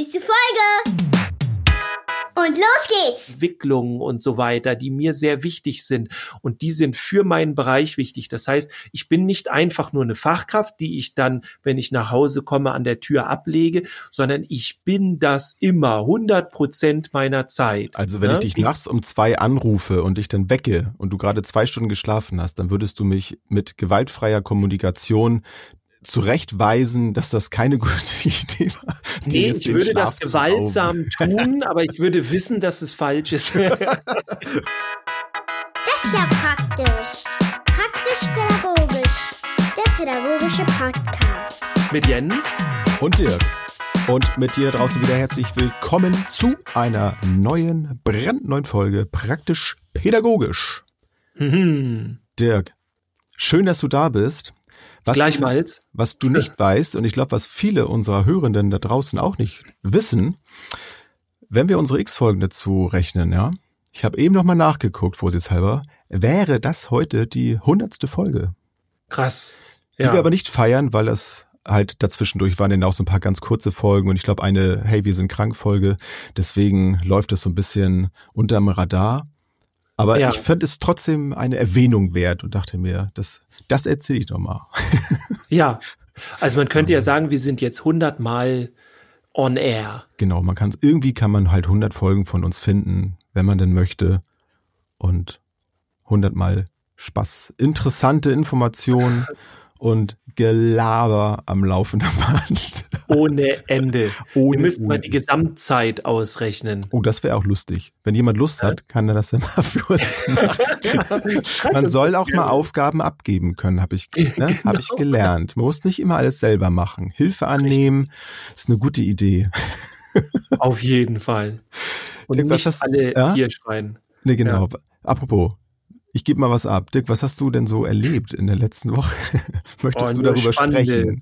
Nächste Folge! Und los geht's! Entwicklungen und so weiter, die mir sehr wichtig sind. Und die sind für meinen Bereich wichtig. Das heißt, ich bin nicht einfach nur eine Fachkraft, die ich dann, wenn ich nach Hause komme, an der Tür ablege, sondern ich bin das immer, 100 Prozent meiner Zeit. Also wenn ne? ich dich nachts um zwei anrufe und dich dann wecke und du gerade zwei Stunden geschlafen hast, dann würdest du mich mit gewaltfreier Kommunikation zurechtweisen, dass das keine gute Idee war. Nee, ich würde Schlaf das gewaltsam tun, aber ich würde wissen, dass es falsch ist. Das ist ja praktisch. Praktisch-pädagogisch. Der pädagogische Podcast. Mit Jens. Und Dirk. Und mit dir draußen wieder herzlich willkommen zu einer neuen, brandneuen Folge Praktisch Pädagogisch. Mhm. Dirk, schön, dass du da bist. Was Gleichfalls. Du, was du nicht weißt, und ich glaube, was viele unserer Hörenden da draußen auch nicht wissen, wenn wir unsere X-Folgen dazu rechnen, ja, ich habe eben nochmal nachgeguckt, vorsichtshalber, wäre das heute die hundertste Folge. Krass. Die Ja. wir aber nicht feiern, weil das halt dazwischendurch waren dann auch so ein paar ganz kurze Folgen und ich glaube eine Hey, wir sind krank Folge. Deswegen läuft das so ein bisschen unterm Radar. Aber Ja. ich fand es trotzdem eine Erwähnung wert und dachte mir, das, das erzähle ich doch mal. ja. Also man könnte ja sagen, wir sind jetzt 100 Mal on air. Genau, man kann irgendwie kann man halt 100 Folgen von uns finden, wenn man denn möchte und 100 mal Spaß, interessante Informationen und Gelaber am laufenden Band. Ohne Ende. Ohne wir müssten mal die Gesamtzeit ausrechnen. Oh, das wäre auch lustig. Wenn jemand Lust hat, kann er das ja mal für uns machen. Man soll auch mal. Aufgaben abgeben können, habe ich, ne? Genau. hab ich gelernt. Man muss nicht immer alles selber machen. Hilfe annehmen ist eine gute Idee. Auf jeden Fall. Und was nicht hast- alle ja? hier schreien. Ne, genau. Apropos, ich gebe mal was ab. Dirk, was hast du denn so erlebt in der letzten Woche? Möchtest Oh, du darüber sprechen?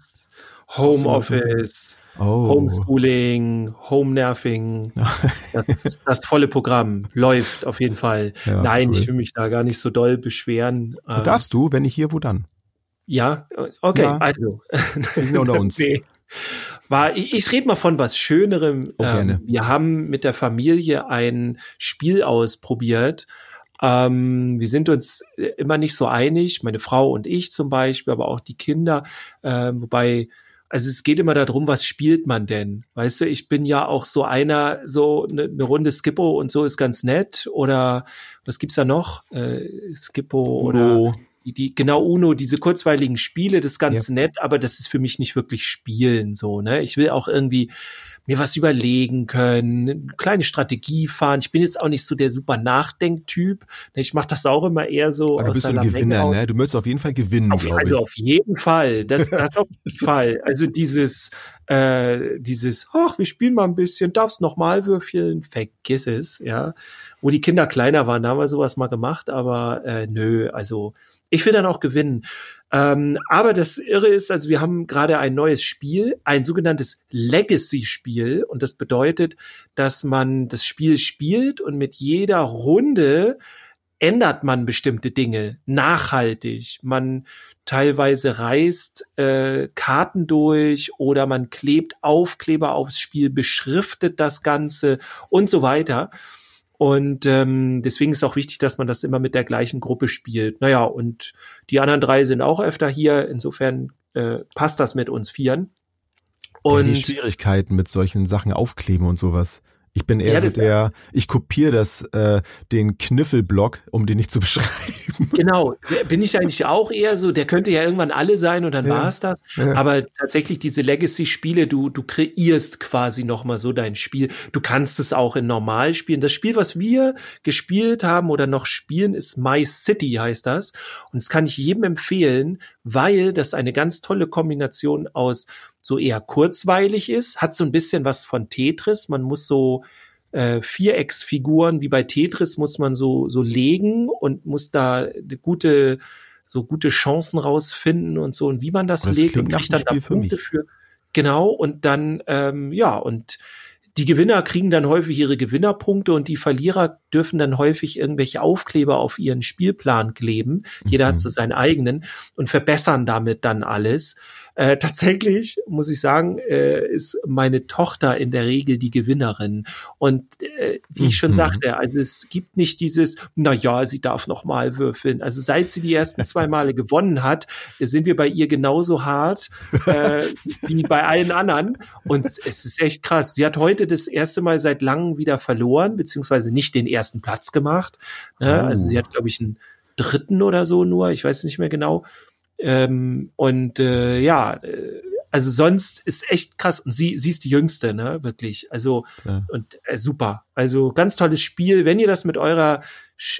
Homeoffice, Oh. Homeschooling, Home-Nerving, das, das volle Programm läuft auf jeden Fall. Ja, Nein, cool. ich will mich da gar nicht so doll beschweren. Wo darfst du, wenn nicht hier, wo dann? Ja, okay, Ja. also. Wir sind unter uns. Nee. War, ich, ich rede mal von was Schönerem. Oh, ähm, wir haben mit der Familie ein Spiel ausprobiert. Ähm, wir sind uns äh, immer nicht so einig, meine Frau und ich zum Beispiel, aber auch die Kinder. Ähm, wobei, also es geht immer darum, was spielt man denn? Weißt du, ich bin ja auch so einer, so eine ne Runde Skippo und so ist ganz nett. Oder was gibt's da noch? Äh, Skippo oder Uno. die, die, genau Uno, diese kurzweiligen Spiele, das ist ganz nett, aber das ist für mich nicht wirklich Spielen so, ne? Ich will auch irgendwie mir was überlegen können, eine kleine Strategie fahren. Ich bin jetzt auch nicht so der super Nachdenktyp. Ne, Ich mache das auch immer eher so Aber du bist so ein Gewinner, ne? Du möchtest auf jeden Fall gewinnen, Auf, also ich. auf jeden Fall. Das, das auf jeden Fall. Also dieses, äh, dieses, ach, wir spielen mal ein bisschen, darfst noch mal würfeln, vergiss es, ja. Wo die Kinder kleiner waren, da haben wir sowas mal gemacht, aber äh, nö, also ich will dann auch gewinnen. Ähm, aber das Irre ist, also wir haben gerade ein neues Spiel, ein sogenanntes Legacy-Spiel. Und das bedeutet, dass man das Spiel spielt und mit jeder Runde ändert man bestimmte Dinge nachhaltig. Man teilweise reißt äh, Karten durch oder man klebt Aufkleber aufs Spiel, beschriftet das Ganze und so weiter. Und ähm, deswegen ist auch wichtig, dass man das immer mit der gleichen Gruppe spielt. Naja, und die anderen drei sind auch öfter hier. Insofern äh, passt das mit uns Vieren. Ja, Und die Schwierigkeiten mit solchen Sachen aufkleben und sowas. Ich bin eher Ja, so der, ich kopiere das, äh, den Kniffelblock, um den nicht zu beschreiben. Genau, bin ich eigentlich auch eher so, der könnte ja irgendwann alle sein und dann Ja. war es das. Ja. Aber tatsächlich diese Legacy-Spiele, du, du kreierst quasi nochmal so dein Spiel. Du kannst es auch in normal spielen. Das Spiel, was wir gespielt haben oder noch spielen, ist My City, heißt das. Und das kann ich jedem empfehlen, weil das eine ganz tolle Kombination aus so eher kurzweilig ist, hat so ein bisschen was von Tetris. Man muss so äh, Vierecksfiguren wie bei Tetris muss man so so legen und muss da gute so gute Chancen rausfinden und so und wie man das, Das legt und kriegt dann da für Punkte mich. für genau und dann ähm, ja und die Gewinner kriegen dann häufig ihre Gewinnerpunkte und die Verlierer dürfen dann häufig irgendwelche Aufkleber auf ihren Spielplan kleben. Jeder Mhm. hat so seinen eigenen und verbessern damit dann alles. Äh, tatsächlich muss ich sagen, äh, ist meine Tochter in der Regel die Gewinnerin. Und äh, wie ich schon mhm. sagte, also es gibt nicht dieses, na ja, sie darf noch mal würfeln. Also seit sie die ersten zwei Male gewonnen hat, sind wir bei ihr genauso hart äh, wie bei allen anderen. Und es ist echt krass. Sie hat heute das erste Mal seit langem wieder verloren, beziehungsweise nicht den ersten Platz gemacht. Ne? Oh. Also sie hat, glaube ich, einen dritten oder so nur, ich weiß nicht mehr genau. Ähm, und äh, ja, äh, also sonst ist echt krass. Und sie, sie ist die Jüngste, ne, wirklich. Also, ja. und äh, super. Also ganz tolles Spiel. Wenn ihr das mit eurer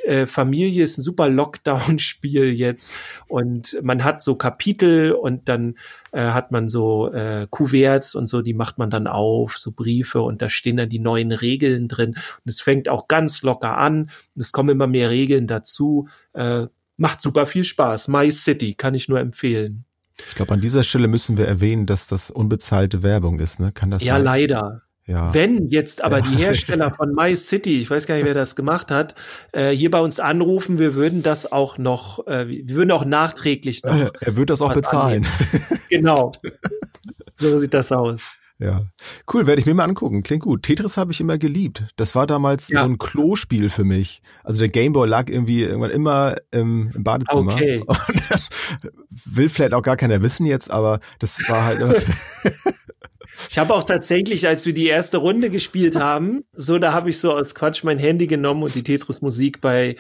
äh, Familie ist ein super Lockdown-Spiel jetzt und man hat so Kapitel und dann äh, hat man so äh, Kuverts und so, die macht man dann auf, so Briefe und da stehen dann die neuen Regeln drin und es fängt auch ganz locker an und es kommen immer mehr Regeln dazu. Äh, macht super viel Spaß. My City kann ich nur empfehlen. Ich glaube, an dieser Stelle müssen wir erwähnen, dass das unbezahlte Werbung ist, ne? Kann das Ja, sein? leider. Ja. Wenn jetzt aber ja. die Hersteller von My City, ich weiß gar nicht, wer das gemacht hat, äh, hier bei uns anrufen, wir würden das auch noch, äh, wir würden auch nachträglich noch. Er würde das auch bezahlen. genau. So sieht das aus. Ja, cool, werde ich mir mal angucken. Klingt gut. Tetris habe ich immer geliebt. Das war damals ja. so ein Klospiel für mich. Also der Gameboy lag irgendwie irgendwann immer im, im Badezimmer. Okay. Und das will vielleicht auch gar keiner wissen jetzt, aber das war halt Ich habe auch tatsächlich, als wir die erste Runde gespielt haben, so da habe ich so aus Quatsch mein Handy genommen und die Tetris-Musik bei,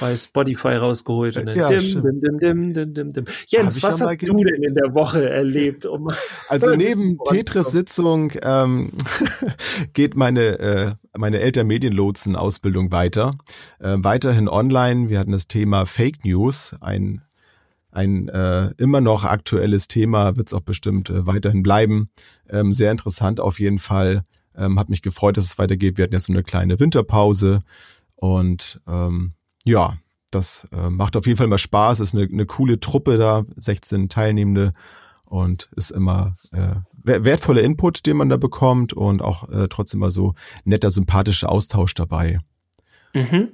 bei Spotify rausgeholt. Und dann ja, dim, dim, dim, dim, dim, dim, dim. Jens, was hast du denn in der Woche erlebt? Um also neben Tetris-Sitzung ähm, geht meine, äh, meine Eltern-Medienlotsen-Ausbildung weiter. Äh, weiterhin online. Wir hatten das Thema Fake News, ein ein äh, immer noch aktuelles Thema, wird es auch bestimmt äh, weiterhin bleiben. Ähm, sehr interessant auf jeden Fall. Ähm, hat mich gefreut, dass es weitergeht. Wir hatten jetzt so eine kleine Winterpause und ähm, ja, das äh, macht auf jeden Fall mal Spaß. Ist eine, eine coole Truppe da, 16 Teilnehmende und ist immer äh, wertvoller Input, den man da bekommt und auch äh, trotzdem mal so netter, sympathischer Austausch dabei. Mhm.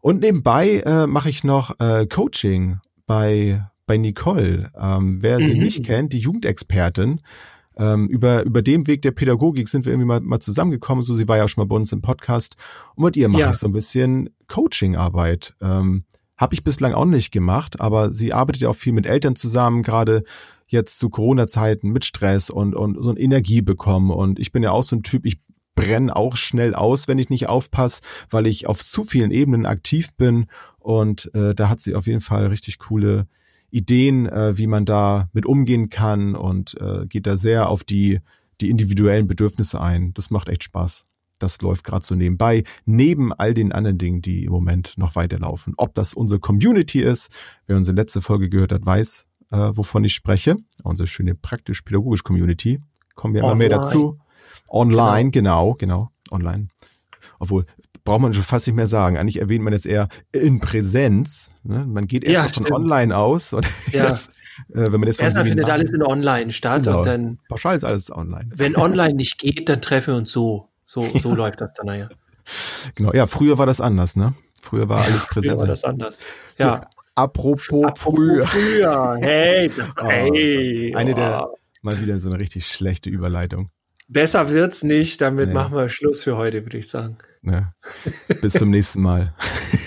Und nebenbei äh, mache ich noch äh, Coaching bei bei Nicole. Ähm, wer sie mhm. nicht kennt, die Jugendexpertin. Ähm, über, über den Weg der Pädagogik sind wir irgendwie mal, mal zusammengekommen. So, sie war ja auch schon mal bei uns im Podcast. Und mit ihr mache ja. ich so ein bisschen Coachingarbeit. Ähm, Habe ich bislang auch nicht gemacht, aber sie arbeitet ja auch viel mit Eltern zusammen, gerade jetzt zu Corona-Zeiten mit Stress und, und so eine Energie bekommen. Und ich bin ja auch so ein Typ, ich brenne auch schnell aus, wenn ich nicht aufpasse, weil ich auf zu vielen Ebenen aktiv bin. Und äh, da hat sie auf jeden Fall richtig coole Ideen, äh, wie man da mit umgehen kann und äh, geht da sehr auf die, die individuellen Bedürfnisse ein. Das macht echt Spaß. Das läuft gerade so nebenbei, neben all den anderen Dingen, die im Moment noch weiterlaufen. Ob das unsere Community ist, wer unsere letzte Folge gehört hat, weiß, äh, wovon ich spreche. Unsere schöne praktisch-pädagogische Community. Kommen wir immer mehr dazu. Online, genau, genau, genau online. Obwohl, braucht man schon fast nicht mehr sagen. Eigentlich erwähnt man jetzt eher in Präsenz. Ne? Man geht erst ja, von online aus. Und ja. jetzt, äh, wenn man jetzt Erstmal findet alles in online statt genau. und dann. Pauschal ist alles online. Wenn online nicht geht, dann treffen wir uns so. So, so ja. läuft das dann naja. Genau, ja, früher war das anders, ne? Früher war alles präsent. Früher war das anders. Ja. Du, apropos, apropos früher. früher. Hey, das, oh, hey. Eine oh. der, mal wieder so eine richtig schlechte Überleitung. Besser wird's nicht, damit nee. machen wir Schluss für heute, würde ich sagen. Ja. Bis zum nächsten Mal.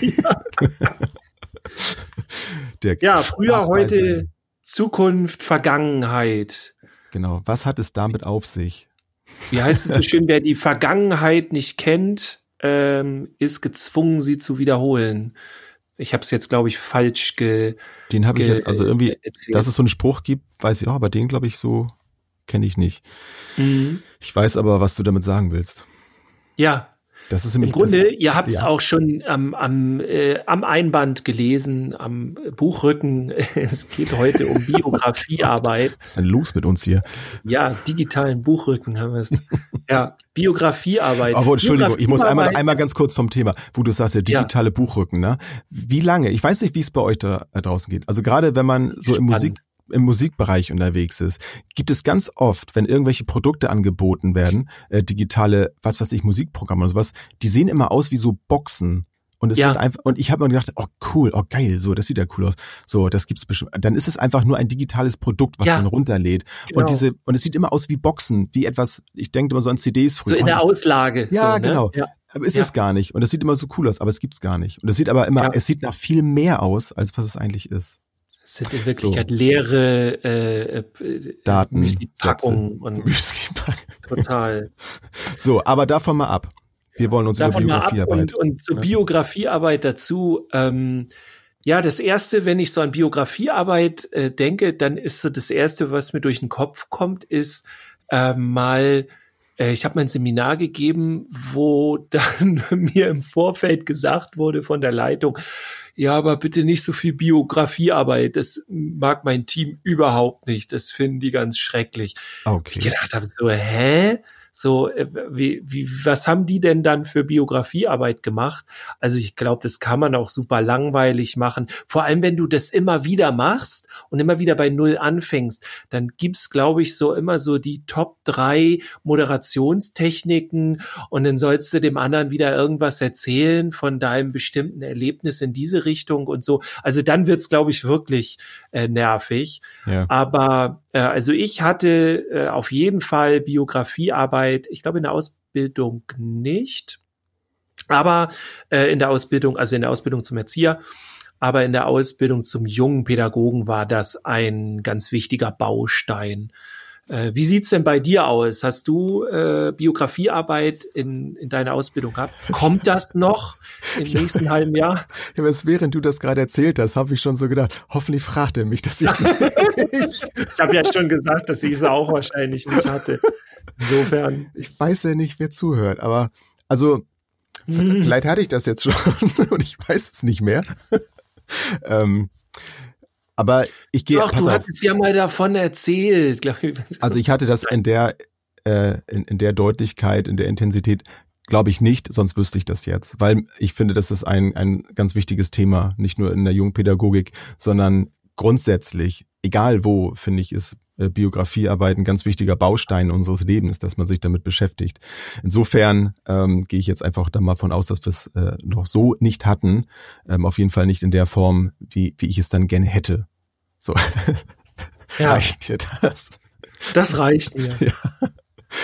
ja. ja, früher, heute, Zukunft, Vergangenheit. Genau. Was hat es damit auf sich? Wie heißt es so schön, wer die Vergangenheit nicht kennt, ähm, ist gezwungen, sie zu wiederholen. Ich habe es jetzt, glaube ich, falsch ge. Den habe ich jetzt, also irgendwie, erzählt. dass es so einen Spruch gibt, weiß ich auch, aber den, glaube ich, so kenne ich nicht. Mhm. Ich weiß aber, was du damit sagen willst. Ja, das ist Im Grunde, das, ihr habt es ja. auch schon am, am, äh, am Einband gelesen, am Buchrücken. es geht heute um Biografiearbeit. Was ist denn los mit uns hier? Ja, digitalen Buchrücken haben wir es. ja, Biografiearbeit. Aber Entschuldigung, ich muss einmal, einmal ganz kurz vom Thema, wo du sagst, ja, digitale ja. Buchrücken, ne? Wie lange? Ich weiß nicht, wie es bei euch da, da draußen geht. Also gerade wenn man so Spannend. im Musik, im Musikbereich unterwegs ist, gibt es ganz oft, wenn irgendwelche Produkte angeboten werden, äh, digitale, was weiß ich, Musikprogramme oder sowas, die sehen immer aus wie so Boxen. Und es Ja. wird einfach, und ich habe mir gedacht, oh cool, oh geil, so, das sieht ja cool aus. So, das gibt's bestimmt. Dann ist es einfach nur ein digitales Produkt, was Ja. man runterlädt. Genau. Und diese, und es sieht immer aus wie Boxen, wie etwas, ich denke immer so an CDs so früher. in der Auslage. Ja, so, ne? genau. Ja. aber ist es gar nicht. Und es sieht immer so cool aus, aber es gibt's gar nicht. Und es sieht aber immer, es sieht nach viel mehr aus, als was es eigentlich ist. Es sind in Wirklichkeit leere äh, äh, Daten, Müsli-Packungen und total. So, aber davon mal ab. Wir wollen uns Davon über mal ab Biografiearbeit. und, und zur Ja. Biografiearbeit dazu. Ähm, ja, das erste, wenn ich so an Biografiearbeit äh, denke, dann ist so das erste, was mir durch den Kopf kommt, ist äh, mal ich habe mein Seminar gegeben, wo dann mir im Vorfeld gesagt wurde von der Leitung, ja, aber bitte nicht so viel Biografiearbeit. Das mag mein Team überhaupt nicht. Das finden die ganz schrecklich. Ich okay. gedacht habe so, hä? So, äh, wie, wie, was haben die denn dann für Biografiearbeit gemacht? Also ich glaube, das kann man auch super langweilig machen. Vor allem, wenn du das immer wieder machst und immer wieder bei Null anfängst, dann gibt's, glaube ich, so immer so die Top drei Moderationstechniken und dann sollst du dem anderen wieder irgendwas erzählen von deinem bestimmten Erlebnis in diese Richtung und so. Also dann wird's, glaube ich, wirklich äh, nervig. Ja. Aber äh, also ich hatte äh, auf jeden Fall Biografiearbeit, ich glaube in der Ausbildung nicht, aber äh, in der Ausbildung, also in der Ausbildung zum Erzieher, aber in der Ausbildung zum jungen Pädagogen war das ein ganz wichtiger Baustein. Äh, wie sieht's denn bei dir aus? Hast du äh, Biografiearbeit in, in deiner Ausbildung gehabt? Kommt das noch im Ja. nächsten halben Jahr? Ja, während du das gerade erzählt hast, habe ich schon so gedacht, hoffentlich fragt er mich das jetzt. Ich habe ja schon gesagt, dass ich es auch wahrscheinlich nicht hatte. Insofern. Ich weiß ja nicht, wer zuhört, aber also Hm. vielleicht hatte ich das jetzt schon und ich weiß es nicht mehr. ähm, aber ich gehe, Doch, pass du auf, hattest ja mal davon erzählt, glaube ich. also ich hatte das in der äh, in, in der Deutlichkeit, in der Intensität, glaube ich nicht, sonst wüsste ich das jetzt, weil ich finde, das ist ein ein ganz wichtiges Thema, nicht nur in der Jungpädagogik, sondern grundsätzlich, egal wo, finde ich, ist Biografiearbeit ein ganz wichtiger Baustein unseres Lebens, dass man sich damit beschäftigt. Insofern ähm, gehe ich jetzt einfach da mal von aus, dass wir es äh, noch so nicht hatten, ähm, auf jeden Fall nicht in der Form, wie, wie ich es dann gerne hätte. So Ja, reicht dir das. das reicht mir. Ja.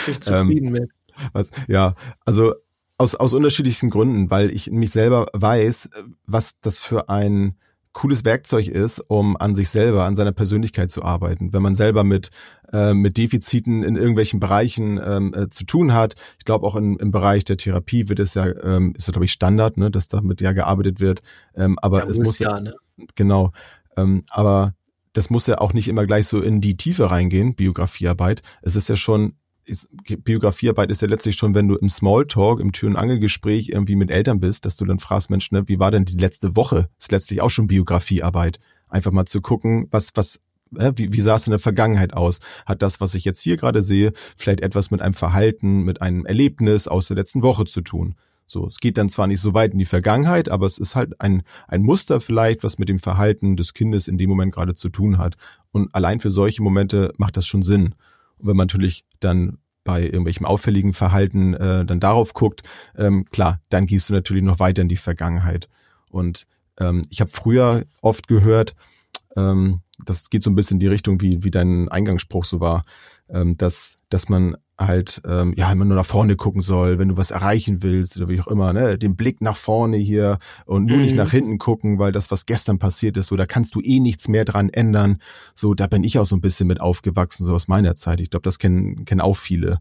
Bin ich zufrieden mit. Was, ja, also aus, aus unterschiedlichsten Gründen, weil ich mich selber weiß, was das für ein cooles Werkzeug ist, um an sich selber, an seiner Persönlichkeit zu arbeiten. Wenn man selber mit, äh, mit Defiziten in irgendwelchen Bereichen ähm, äh, zu tun hat, ich glaube auch in, im Bereich der Therapie wird es ja, ähm, ist ja glaube ich Standard, ne, dass damit ja gearbeitet wird. Ähm, aber Ja, es muss ja, ne? genau. Ähm, aber das muss ja auch nicht immer gleich so in die Tiefe reingehen, Biografiearbeit. Es ist ja schon, ist, Biografiearbeit ist ja letztlich schon, wenn du im Smalltalk, im Tür- und Angelgespräch irgendwie mit Eltern bist, dass du dann fragst, Mensch, ne, wie war denn die letzte Woche? Ist letztlich auch schon Biografiearbeit. Einfach mal zu gucken, was, was, wie, wie sah es in der Vergangenheit aus? Hat das, was ich jetzt hier gerade sehe, vielleicht etwas mit einem Verhalten, mit einem Erlebnis aus der letzten Woche zu tun? So, es geht dann zwar nicht so weit in die Vergangenheit, aber es ist halt ein, ein Muster vielleicht, was mit dem Verhalten des Kindes in dem Moment gerade zu tun hat. Und allein für solche Momente macht das schon Sinn. Und wenn man natürlich dann bei irgendwelchem auffälligen Verhalten äh, dann darauf guckt, ähm, klar, dann gehst du natürlich noch weiter in die Vergangenheit. Und ähm, ich habe früher oft gehört, ähm, das geht so ein bisschen in die Richtung, wie, wie dein Eingangsspruch so war, ähm, dass, dass man halt ähm, ja immer nur nach vorne gucken soll, wenn du was erreichen willst oder wie auch immer, ne, den Blick nach vorne hier und nur nicht Mhm. nach hinten gucken, weil das, was gestern passiert ist, so da kannst du eh nichts mehr dran ändern. So, da bin ich auch so ein bisschen mit aufgewachsen, so aus meiner Zeit. Ich glaube, das kennen, kennen auch viele.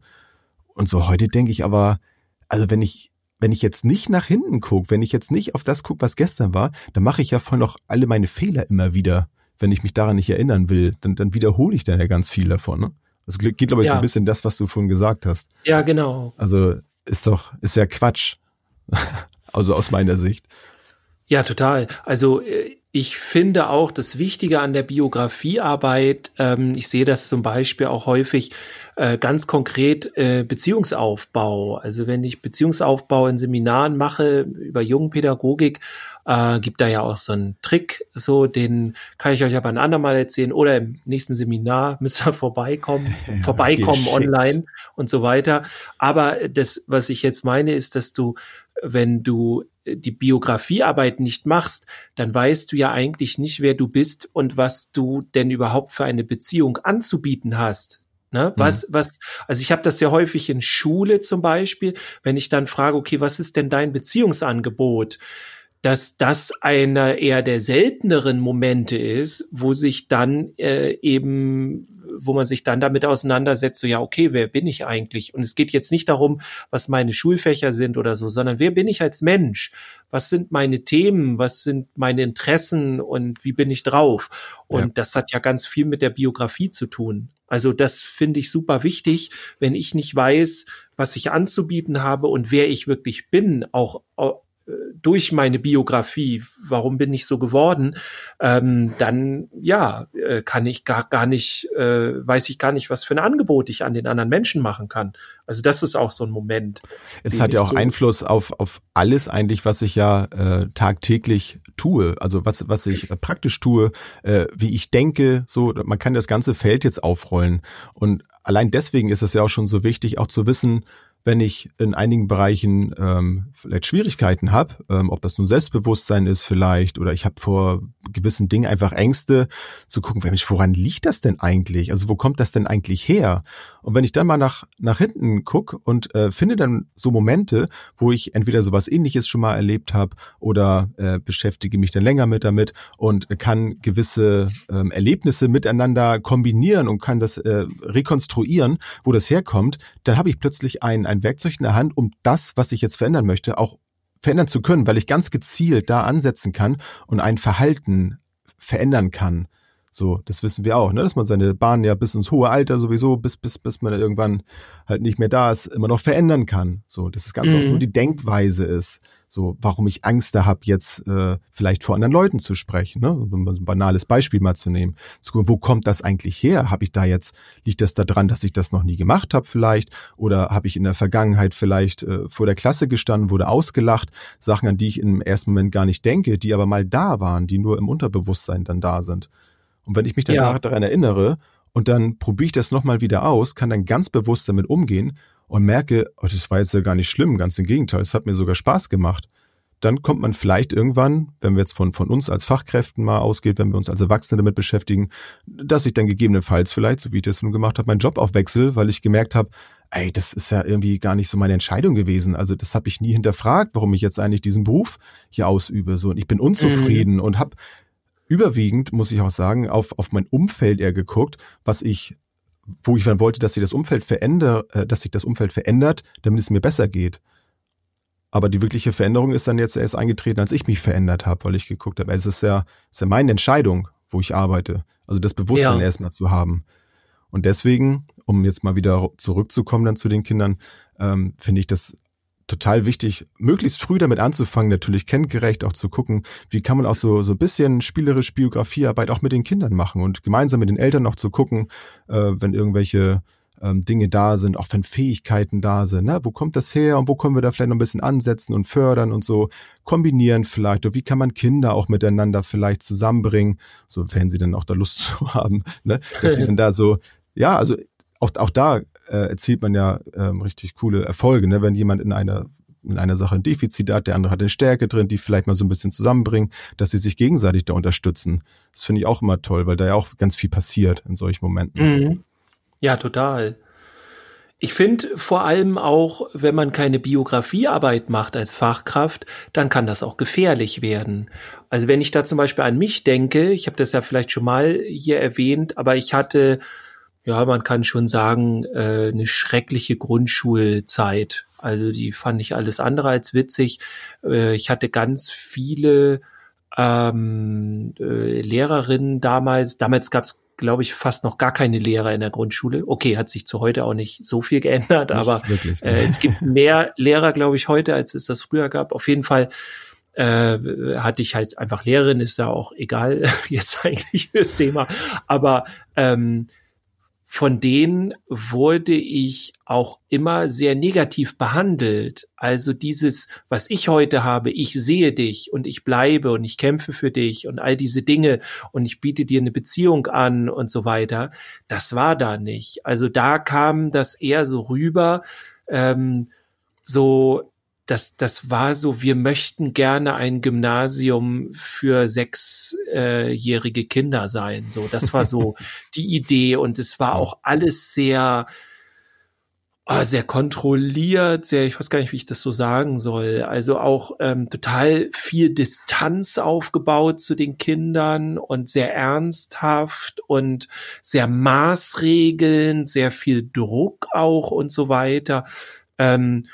Und so heute denke ich aber, also wenn ich, wenn ich jetzt nicht nach hinten gucke, wenn ich jetzt nicht auf das gucke, was gestern war, dann mache ich ja voll noch alle meine Fehler immer wieder. Wenn ich mich daran nicht erinnern will, dann, dann wiederhole ich dann ja ganz viel davon. Ne? Also geht, glaube ich, so Ja. ein bisschen das, was du vorhin gesagt hast. Ja, genau. Also ist doch, ist ja Quatsch. also aus meiner Sicht. Ja, total. Also äh, ich finde auch das Wichtige an der Biografiearbeit, ähm, ich sehe das zum Beispiel auch häufig äh, ganz konkret äh, Beziehungsaufbau. Also wenn ich Beziehungsaufbau in Seminaren mache über Jungenpädagogik, äh, gibt da ja auch so einen Trick, so den kann ich euch aber ein andermal erzählen oder im nächsten Seminar müsst ihr vorbeikommen, Ja, vorbeikommen geschickt. online und so weiter. Aber das, was ich jetzt meine, ist, dass du, wenn du die Biografiearbeit nicht machst, dann weißt du ja eigentlich nicht, wer du bist und was du denn überhaupt für eine Beziehung anzubieten hast. Ne? Was, mhm. was, also ich habe das ja häufig in Schule zum Beispiel, wenn ich dann frage, okay, was ist denn dein Beziehungsangebot? dass das einer eher der selteneren Momente ist, wo sich dann äh, eben, wo man sich dann damit auseinandersetzt, so ja, okay, wer bin ich eigentlich? Und es geht jetzt nicht darum, was meine Schulfächer sind oder so, sondern wer bin ich als Mensch? Was sind meine Themen? Was sind meine Interessen und wie bin ich drauf? Und ja. das hat ja ganz viel mit der Biografie zu tun. Also das finde ich super wichtig, wenn ich nicht weiß, was ich anzubieten habe und wer ich wirklich bin, auch durch meine Biografie, warum bin ich so geworden, ähm, dann ja, äh, kann ich gar, gar nicht, äh, weiß ich gar nicht, was für ein Angebot ich an den anderen Menschen machen kann. Also das ist auch so ein Moment. Es hat ja auch so Einfluss auf, auf alles eigentlich, was ich ja äh, tagtäglich tue. Also was, was ich äh, praktisch tue, äh, wie ich denke, so, man kann das ganze Feld jetzt aufrollen. Und allein deswegen ist es ja auch schon so wichtig, auch zu wissen, wenn ich in einigen Bereichen ähm, vielleicht Schwierigkeiten habe, ähm, ob das nun Selbstbewusstsein ist vielleicht oder ich habe vor gewissen Dingen einfach Ängste, zu gucken, Mensch, woran liegt das denn eigentlich? Also wo kommt das denn eigentlich her? Und wenn ich dann mal nach, nach hinten gucke und äh, finde dann so Momente, wo ich entweder sowas ähnliches schon mal erlebt habe oder äh, beschäftige mich dann länger mit damit und kann gewisse ähm, Erlebnisse miteinander kombinieren und kann das äh, rekonstruieren, wo das herkommt, dann habe ich plötzlich ein, ein Werkzeug in der Hand, um das, was ich jetzt verändern möchte, auch verändern zu können, weil ich ganz gezielt da ansetzen kann und ein Verhalten verändern kann. So, das wissen wir auch, ne? dass man seine Bahn ja bis ins hohe Alter sowieso, bis, bis, bis man irgendwann halt nicht mehr da ist, immer noch verändern kann. So, dass es ganz mhm. oft nur die Denkweise ist. So, warum ich Angst da habe, jetzt äh, vielleicht vor anderen Leuten zu sprechen. Ne? Um ein banales Beispiel mal zu nehmen. Zu gucken, wo kommt das eigentlich her? Habe ich da jetzt, liegt das daran, dass ich das noch nie gemacht habe vielleicht? Oder habe ich in der Vergangenheit vielleicht äh, vor der Klasse gestanden, wurde ausgelacht? Sachen, an die ich im ersten Moment gar nicht denke, die aber mal da waren, die nur im Unterbewusstsein dann da sind. Und wenn ich mich dann ja. daran erinnere und dann probiere ich das nochmal wieder aus, kann dann ganz bewusst damit umgehen und merke, oh, das war jetzt ja gar nicht schlimm, ganz im Gegenteil, es hat mir sogar Spaß gemacht. Dann kommt man vielleicht irgendwann, wenn wir jetzt von, von uns als Fachkräften mal ausgeht, wenn wir uns als Erwachsene damit beschäftigen, dass ich dann gegebenenfalls vielleicht, so wie ich das nun gemacht habe, meinen Job aufwechsel, weil ich gemerkt habe, ey, das ist ja irgendwie gar nicht so meine Entscheidung gewesen. Also das habe ich nie hinterfragt, warum ich jetzt eigentlich diesen Beruf hier ausübe. So und ich bin unzufrieden mhm. und habe überwiegend, muss ich auch sagen, auf, auf mein Umfeld eher geguckt, was ich, wo ich dann wollte, dass sich das Umfeld verändert, äh, dass sich das Umfeld verändert, damit es mir besser geht. Aber die wirkliche Veränderung ist dann jetzt erst eingetreten, als ich mich verändert habe, weil ich geguckt habe, es ist ja, es ist ja meine Entscheidung, wo ich arbeite. Also das Bewusstsein ja. erstmal zu haben. Und deswegen, um jetzt mal wieder zurückzukommen dann zu den Kindern, ähm, finde ich das total wichtig, möglichst früh damit anzufangen, natürlich kindgerecht auch zu gucken, wie kann man auch so, so ein bisschen spielerisch Biografiearbeit auch mit den Kindern machen und gemeinsam mit den Eltern auch zu gucken, äh, wenn irgendwelche ähm, Dinge da sind, auch wenn Fähigkeiten da sind, ne? wo kommt das her und wo können wir da vielleicht noch ein bisschen ansetzen und fördern und so kombinieren vielleicht oder wie kann man Kinder auch miteinander vielleicht zusammenbringen, sofern sie dann auch da Lust zu haben, ne? dass sie dann da so, ja, also auch, auch da äh, erzielt man ja ähm, richtig coole Erfolge, ne? wenn jemand in einer in einer Sache ein Defizit hat, der andere hat eine Stärke drin, die vielleicht mal so ein bisschen zusammenbringen, dass sie sich gegenseitig da unterstützen. Das finde ich auch immer toll, weil da ja auch ganz viel passiert in solchen Momenten. Mhm. Ja, total. Ich finde vor allem auch, wenn man keine Biografiearbeit macht als Fachkraft, dann kann das auch gefährlich werden. Also wenn ich da zum Beispiel an mich denke, ich habe das ja vielleicht schon mal hier erwähnt, aber ich hatte ja, man kann schon sagen, äh, eine schreckliche Grundschulzeit. Also die fand ich alles andere als witzig. Äh, ich hatte ganz viele ähm, äh, Lehrerinnen damals. Damals gab es, glaube ich, fast noch gar keine Lehrer in der Grundschule. Okay, hat sich zu heute auch nicht so viel geändert, nicht aber äh, es gibt mehr Lehrer, glaube ich, heute, als es das früher gab. Auf jeden Fall äh, hatte ich halt einfach Lehrerin, ist ja auch egal jetzt eigentlich das Thema. Aber ähm, von denen wurde ich auch immer sehr negativ behandelt. Also dieses, was ich heute habe, ich sehe dich und ich bleibe und ich kämpfe für dich und all diese Dinge und ich biete dir eine Beziehung an und so weiter, das war da nicht. Also da kam das eher so rüber, ähm, so das, das war so, wir möchten gerne ein Gymnasium für sechsjährige Kinder sein. So, das war so die Idee. Und es war auch alles sehr, oh, sehr kontrolliert, sehr, ich weiß gar nicht, wie ich das so sagen soll. Also auch ähm, total viel Distanz aufgebaut zu den Kindern und sehr ernsthaft und sehr maßregelnd, sehr viel Druck auch und so weiter. Ähm,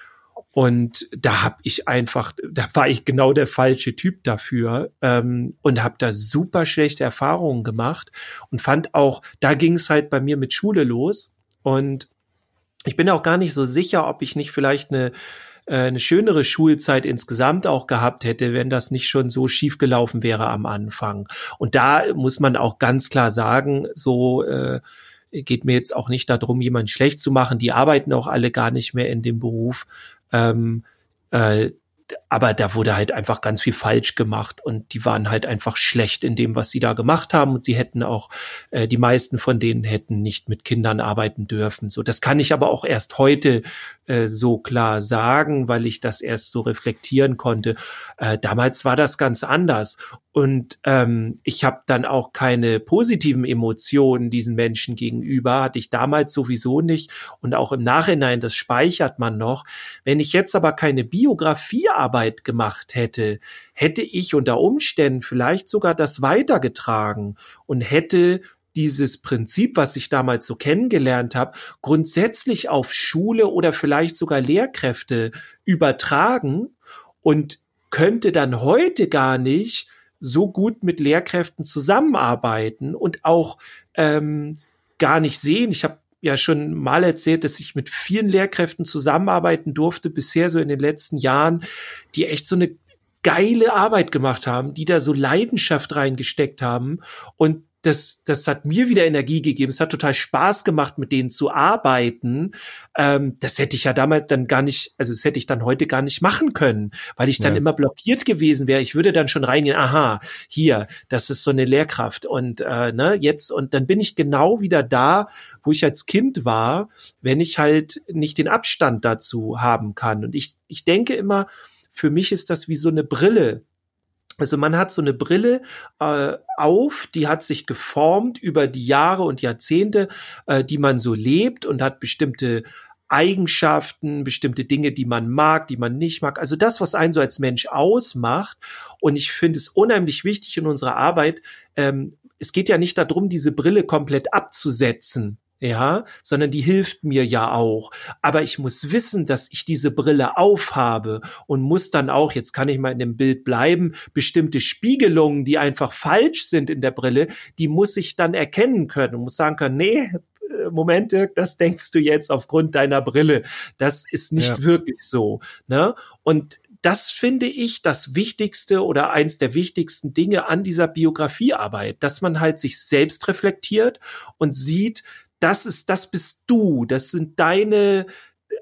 und da habe ich einfach, da war ich genau der falsche Typ dafür ähm, und habe da super schlechte Erfahrungen gemacht und fand auch, da ging es halt bei mir mit Schule los. Und ich bin auch gar nicht so sicher, ob ich nicht vielleicht eine äh, eine schönere Schulzeit insgesamt auch gehabt hätte, wenn das nicht schon so schief gelaufen wäre am Anfang. Und da muss man auch ganz klar sagen, so äh, geht mir jetzt auch nicht darum, jemanden schlecht zu machen. Die arbeiten auch alle gar nicht mehr in dem Beruf. Ähm, äh, aber da wurde halt einfach ganz viel falsch gemacht und die waren halt einfach schlecht in dem, was sie da gemacht haben und sie hätten auch, äh, die meisten von denen hätten nicht mit Kindern arbeiten dürfen. So, das kann ich aber auch erst heute äh, so klar sagen, weil ich das erst so reflektieren konnte. Äh, damals war das ganz anders und ähm, ich habe dann auch keine positiven Emotionen diesen Menschen gegenüber, hatte ich damals sowieso nicht. Und auch im Nachhinein, das speichert man noch. Wenn ich jetzt aber keine Biografiearbeit gemacht hätte, hätte ich unter Umständen vielleicht sogar das weitergetragen und hätte dieses Prinzip, was ich damals so kennengelernt habe, grundsätzlich auf Schule oder vielleicht sogar Lehrkräfte übertragen und könnte dann heute gar nicht so gut mit Lehrkräften zusammenarbeiten und auch ähm, gar nicht sehen. Ich habe ja schon mal erzählt, dass ich mit vielen Lehrkräften zusammenarbeiten durfte, bisher so in den letzten Jahren, die echt so eine geile Arbeit gemacht haben, die da so Leidenschaft reingesteckt haben und das, das hat mir wieder Energie gegeben. Es hat total Spaß gemacht, mit denen zu arbeiten. Ähm, das hätte ich ja damals dann gar nicht, also das hätte ich dann heute gar nicht machen können, weil ich dann ja. immer blockiert gewesen wäre. Ich würde dann schon reingehen, aha, hier, das ist so eine Lehrkraft und äh, ne, jetzt, und dann bin ich genau wieder da, wo ich als Kind war, wenn ich halt nicht den Abstand dazu haben kann. Und ich, ich denke immer, für mich ist das wie so eine Brille, also man hat so eine Brille äh, auf, die hat sich geformt über die Jahre und Jahrzehnte, äh, die man so lebt und hat bestimmte Eigenschaften, bestimmte Dinge, die man mag, die man nicht mag. Also das, was einen so als Mensch ausmacht. Und ich finde es unheimlich wichtig in unserer Arbeit. Ähm, es geht ja nicht darum, diese Brille komplett abzusetzen ja, sondern die hilft mir ja auch. Aber ich muss wissen, dass ich diese Brille aufhabe und muss dann auch, jetzt kann ich mal in dem Bild bleiben, bestimmte Spiegelungen, die einfach falsch sind in der Brille, die muss ich dann erkennen können und muss sagen können, nee, Moment, Dirk, das denkst du jetzt aufgrund deiner Brille. Das ist nicht ja. wirklich so. Ne? Und das finde ich das Wichtigste oder eins der wichtigsten Dinge an dieser Biografiearbeit, dass man halt sich selbst reflektiert und sieht, das ist, das bist du, das sind deine,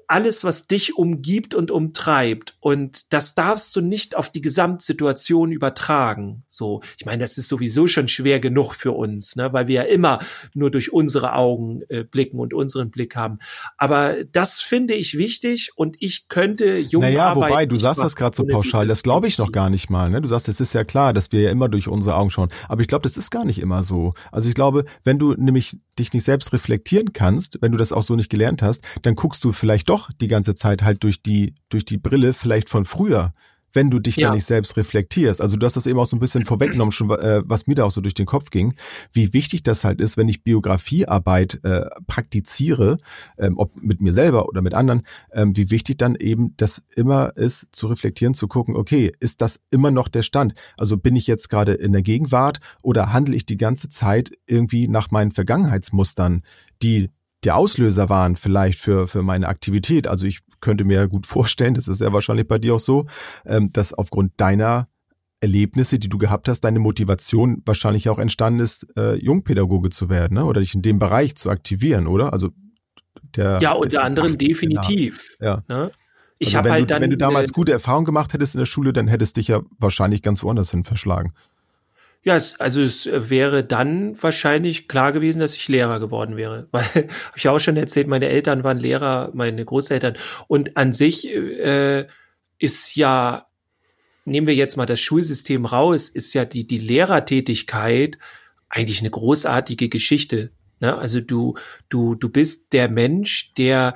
alles, was dich umgibt und umtreibt. Und das darfst du nicht auf die Gesamtsituation übertragen. So, ich meine, das ist sowieso schon schwer genug für uns, ne, weil wir ja immer nur durch unsere Augen äh, blicken und unseren Blick haben. Aber das finde ich wichtig und ich könnte jung Naja, wobei, du sagst das gerade so pauschal, das glaube ich noch gar nicht mal. Ne? Du sagst, es ist ja klar, dass wir ja immer durch unsere Augen schauen. Aber ich glaube, das ist gar nicht immer so. Also ich glaube, wenn du nämlich dich nicht selbst reflektieren kannst, wenn du das auch so nicht gelernt hast, dann guckst du vielleicht doch die ganze Zeit halt durch die, durch die Brille vielleicht von früher, wenn du dich ja. da nicht selbst reflektierst. Also du hast das eben auch so ein bisschen vorweggenommen, schon, äh, was mir da auch so durch den Kopf ging, wie wichtig das halt ist, wenn ich Biografiearbeit äh, praktiziere, ähm, ob mit mir selber oder mit anderen, ähm, wie wichtig dann eben das immer ist, zu reflektieren, zu gucken, okay, ist das immer noch der Stand? Also bin ich jetzt gerade in der Gegenwart oder handle ich die ganze Zeit irgendwie nach meinen Vergangenheitsmustern, die der Auslöser waren vielleicht für, für meine Aktivität. Also ich könnte mir gut vorstellen, das ist ja wahrscheinlich bei dir auch so, ähm, dass aufgrund deiner Erlebnisse, die du gehabt hast, deine Motivation wahrscheinlich auch entstanden ist, äh, Jungpädagoge zu werden ne? oder dich in dem Bereich zu aktivieren, oder? Also der, ja, unter anderem definitiv. Ja. Ne? Ich also habe halt du, dann, wenn du damals gute Erfahrungen gemacht hättest in der Schule, dann hättest dich ja wahrscheinlich ganz woanders hin verschlagen. Ja, es, also es wäre dann wahrscheinlich klar gewesen, dass ich Lehrer geworden wäre. Weil, habe ich auch schon erzählt, meine Eltern waren Lehrer, meine Großeltern. Und an sich äh, ist ja, nehmen wir jetzt mal das Schulsystem raus, ist ja die, die Lehrertätigkeit eigentlich eine großartige Geschichte. Ne? Also du, du, du bist der Mensch, der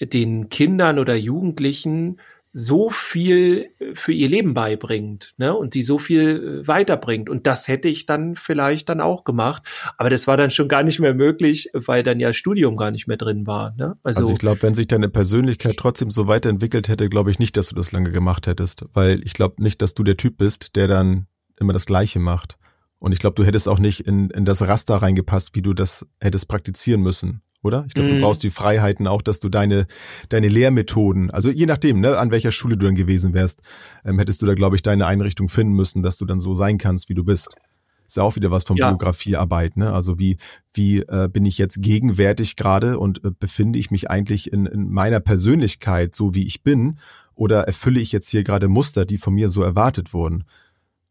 den Kindern oder Jugendlichen so viel für ihr Leben beibringt, ne, und sie so viel äh, weiterbringt. Und das hätte ich dann vielleicht dann auch gemacht. Aber das war dann schon gar nicht mehr möglich, weil dann ja Studium gar nicht mehr drin war, ne? Also, also ich glaube, wenn sich deine Persönlichkeit trotzdem so weiterentwickelt hätte, glaube ich nicht, dass du das lange gemacht hättest. Weil ich glaube nicht, dass du der Typ bist, der dann immer das Gleiche macht. Und ich glaube, du hättest auch nicht in, in das Raster reingepasst, wie du das hättest praktizieren müssen oder? Ich glaube, mm. du mhm. brauchst die Freiheiten auch, dass du deine, deine Lehrmethoden, also je nachdem, ne, an welcher Schule du dann gewesen wärst, ähm, hättest du da, glaube ich, deine Einrichtung finden müssen, dass du dann so sein kannst, wie du bist. Ist ja auch wieder was von ja. Biografiearbeit, ne? Also wie, wie äh, bin ich jetzt gegenwärtig gerade und äh, befinde ich mich eigentlich in, in meiner Persönlichkeit so, wie ich bin? Oder erfülle ich jetzt hier gerade Muster, die von mir so erwartet wurden?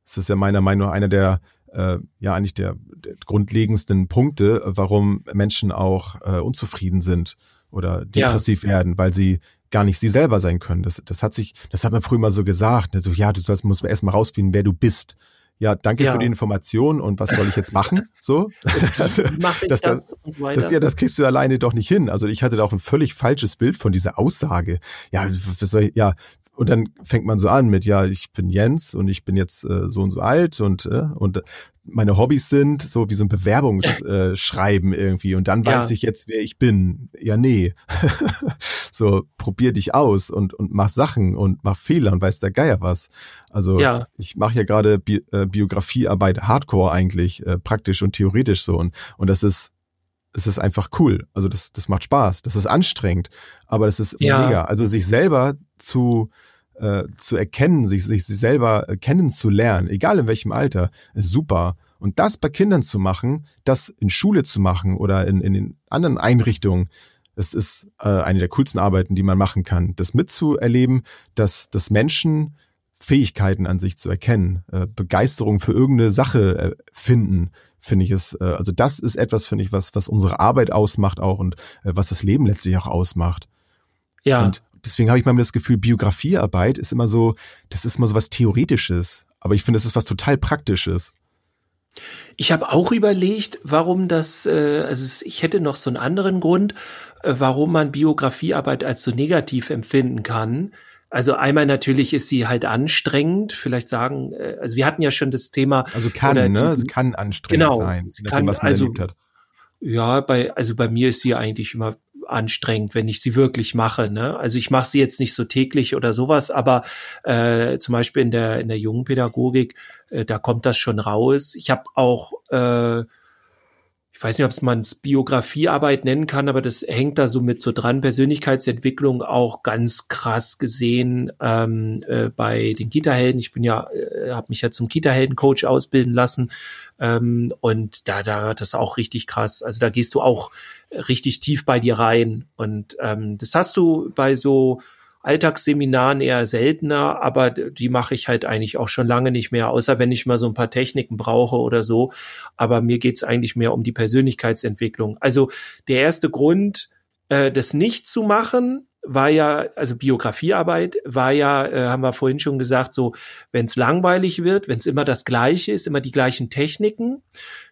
Das ist ja meiner Meinung nach einer der äh, ja eigentlich der, der grundlegendsten Punkte, warum Menschen auch äh, unzufrieden sind oder depressiv ja. werden, weil sie gar nicht sie selber sein können. Das, das hat sich, das hat man früher mal so gesagt. Ne? So, ja, du sollst, musst erstmal rausfinden, wer du bist. Ja, danke ja. für die Information und was soll ich jetzt machen? So, also, Mach ich das, das, das, so das, ja, das kriegst du alleine doch nicht hin. Also ich hatte da auch ein völlig falsches Bild von dieser Aussage. Ja, was soll ich, ja, und dann fängt man so an mit, ja, ich bin Jens und ich bin jetzt äh, so und so alt und, äh, und meine Hobbys sind so wie so ein Bewerbungsschreiben äh, irgendwie. Und dann weiß ich jetzt, wer ich bin. Ja, nee. so, probier dich aus und, und mach Sachen und mach Fehler und weiß der Geier was. Also ja. ich mache ja gerade Bi äh, Biografiearbeit Hardcore eigentlich, äh, praktisch und theoretisch so. Und, und das ist es ist einfach cool. Also das, das macht Spaß. Das ist anstrengend, aber das ist ja. mega. Also sich selber zu, äh, zu erkennen, sich, sich selber äh, kennenzulernen, egal in welchem Alter, ist super. Und das bei Kindern zu machen, das in Schule zu machen oder in, in den anderen Einrichtungen, es ist äh, eine der coolsten Arbeiten, die man machen kann. Das mitzuerleben, dass, dass Menschen Fähigkeiten an sich zu erkennen, äh, Begeisterung für irgendeine Sache äh, finden, finde ich es, äh, also das ist etwas, finde ich, was, was unsere Arbeit ausmacht auch und äh, was das Leben letztlich auch ausmacht. Ja. Und deswegen habe ich mal das Gefühl, Biografiearbeit ist immer so, das ist immer so was Theoretisches. Aber ich finde, es ist was total Praktisches. Ich habe auch überlegt, warum das, äh, also ich hätte noch so einen anderen Grund, äh, warum man Biografiearbeit als so negativ empfinden kann. Also einmal natürlich ist sie halt anstrengend, vielleicht sagen, äh, also wir hatten ja schon das Thema. Also kann, ne? Sie kann anstrengend genau, sein, sie kann, was man also, erlebt hat. Ja, bei, also bei mir ist sie eigentlich immer anstrengend, wenn ich sie wirklich mache. Ne? Also ich mache sie jetzt nicht so täglich oder sowas, aber äh, zum Beispiel in der in der jungen Pädagogik, äh, da kommt das schon raus. Ich habe auch äh, ich weiß nicht, ob man es Biografiearbeit nennen kann, aber das hängt da so mit so dran. Persönlichkeitsentwicklung auch ganz krass gesehen ähm, äh, bei den Kita-Helden. Ich bin ja, äh, habe mich ja zum Kita-Helden-Coach ausbilden lassen ähm, und da, da das auch richtig krass. Also da gehst du auch richtig tief bei dir rein und ähm, das hast du bei so Alltagsseminaren eher seltener, aber die mache ich halt eigentlich auch schon lange nicht mehr, außer wenn ich mal so ein paar Techniken brauche oder so. Aber mir geht's eigentlich mehr um die Persönlichkeitsentwicklung. Also der erste Grund, äh, das nicht zu machen, war ja, also Biografiearbeit war ja, äh, haben wir vorhin schon gesagt, so, wenn es langweilig wird, wenn es immer das Gleiche ist, immer die gleichen Techniken.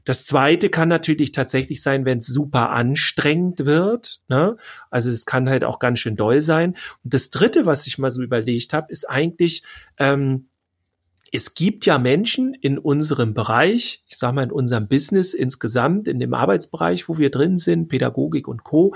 Das zweite kann natürlich tatsächlich sein, wenn es super anstrengend wird. Ne? Also es kann halt auch ganz schön doll sein. Und das dritte, was ich mal so überlegt habe, ist eigentlich, ähm, es gibt ja Menschen in unserem Bereich, ich sage mal in unserem Business insgesamt, in dem Arbeitsbereich, wo wir drin sind, Pädagogik und Co.,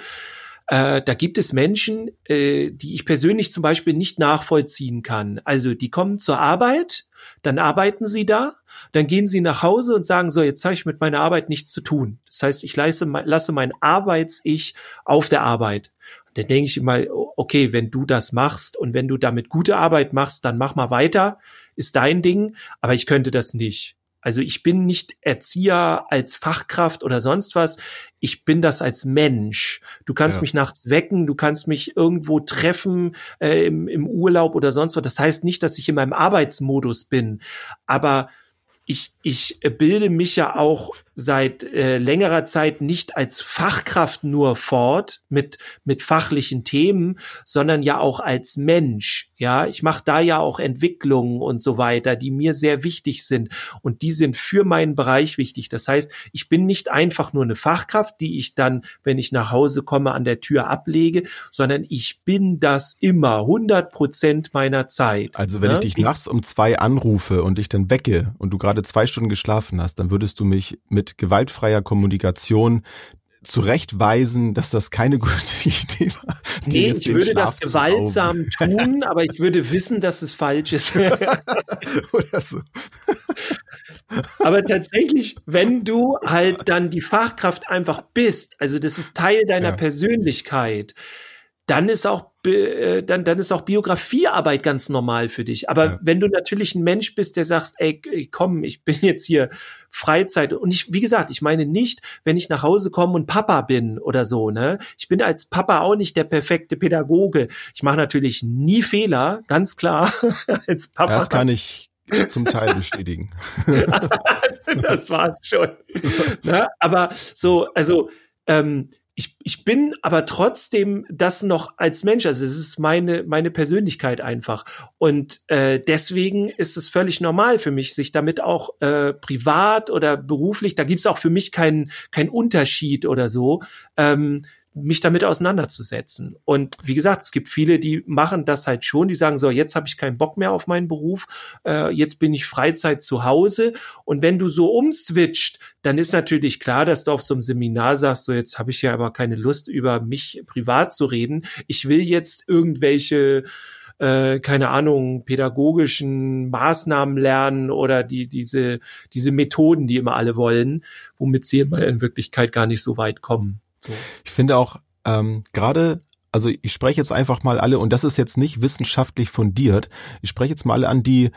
äh, da gibt es Menschen, äh, die ich persönlich zum Beispiel nicht nachvollziehen kann. Also die kommen zur Arbeit, dann arbeiten sie da, dann gehen sie nach Hause und sagen, so, jetzt habe ich mit meiner Arbeit nichts zu tun. Das heißt, ich lasse, lasse mein Arbeits-Ich auf der Arbeit. Und dann denke ich immer, okay, wenn du das machst und wenn du damit gute Arbeit machst, dann mach mal weiter, ist dein Ding, aber ich könnte das nicht. Also ich bin nicht Erzieher als Fachkraft oder sonst was. Ich bin das als Mensch. Du kannst ja. mich nachts wecken, du kannst mich irgendwo treffen äh, im, im Urlaub oder sonst was. Das heißt nicht, dass ich in meinem Arbeitsmodus bin, aber ich, ich bilde mich ja auch seit äh, längerer Zeit nicht als Fachkraft nur fort mit mit fachlichen Themen, sondern ja auch als Mensch. Ja, ich mache da ja auch Entwicklungen und so weiter, die mir sehr wichtig sind und die sind für meinen Bereich wichtig. Das heißt, ich bin nicht einfach nur eine Fachkraft, die ich dann, wenn ich nach Hause komme, an der Tür ablege, sondern ich bin das immer 100 Prozent meiner Zeit. Also wenn ne? ich dich nachts um zwei anrufe und dich dann wecke und du gerade zwei Stunden geschlafen hast, dann würdest du mich mit gewaltfreier Kommunikation zurechtweisen, dass das keine gute Idee war. Nee, ich würde das gewaltsam tun, aber ich würde wissen, dass es falsch ist. Oder so. aber tatsächlich, wenn du halt dann die Fachkraft einfach bist, also das ist Teil deiner ja. Persönlichkeit, dann ist auch dann, dann ist auch Biografiearbeit ganz normal für dich. Aber ja. wenn du natürlich ein Mensch bist, der sagst, ey, komm, ich bin jetzt hier Freizeit und ich, wie gesagt, ich meine nicht, wenn ich nach Hause komme und Papa bin oder so, ne? Ich bin als Papa auch nicht der perfekte Pädagoge. Ich mache natürlich nie Fehler, ganz klar, als Papa. Das kann ich zum Teil bestätigen. das war's schon. ne? Aber so, also ähm, ich, ich bin aber trotzdem das noch als Mensch, also es ist meine, meine Persönlichkeit einfach. Und äh, deswegen ist es völlig normal für mich, sich damit auch äh, privat oder beruflich, da gibt's auch für mich keinen keinen Unterschied oder so, ähm, mich damit auseinanderzusetzen. Und wie gesagt, es gibt viele, die machen das halt schon, die sagen so, jetzt habe ich keinen Bock mehr auf meinen Beruf, äh, jetzt bin ich Freizeit zu Hause. Und wenn du so umswitcht, dann ist natürlich klar, dass du auf so einem Seminar sagst, so jetzt habe ich ja aber keine Lust, über mich privat zu reden. Ich will jetzt irgendwelche äh, keine Ahnung, pädagogischen Maßnahmen lernen oder die, diese, diese Methoden, die immer alle wollen, womit sie in Wirklichkeit gar nicht so weit kommen. So. Ich finde auch ähm, gerade also ich spreche jetzt einfach mal alle, und das ist jetzt nicht wissenschaftlich fundiert, ich spreche jetzt mal alle an, die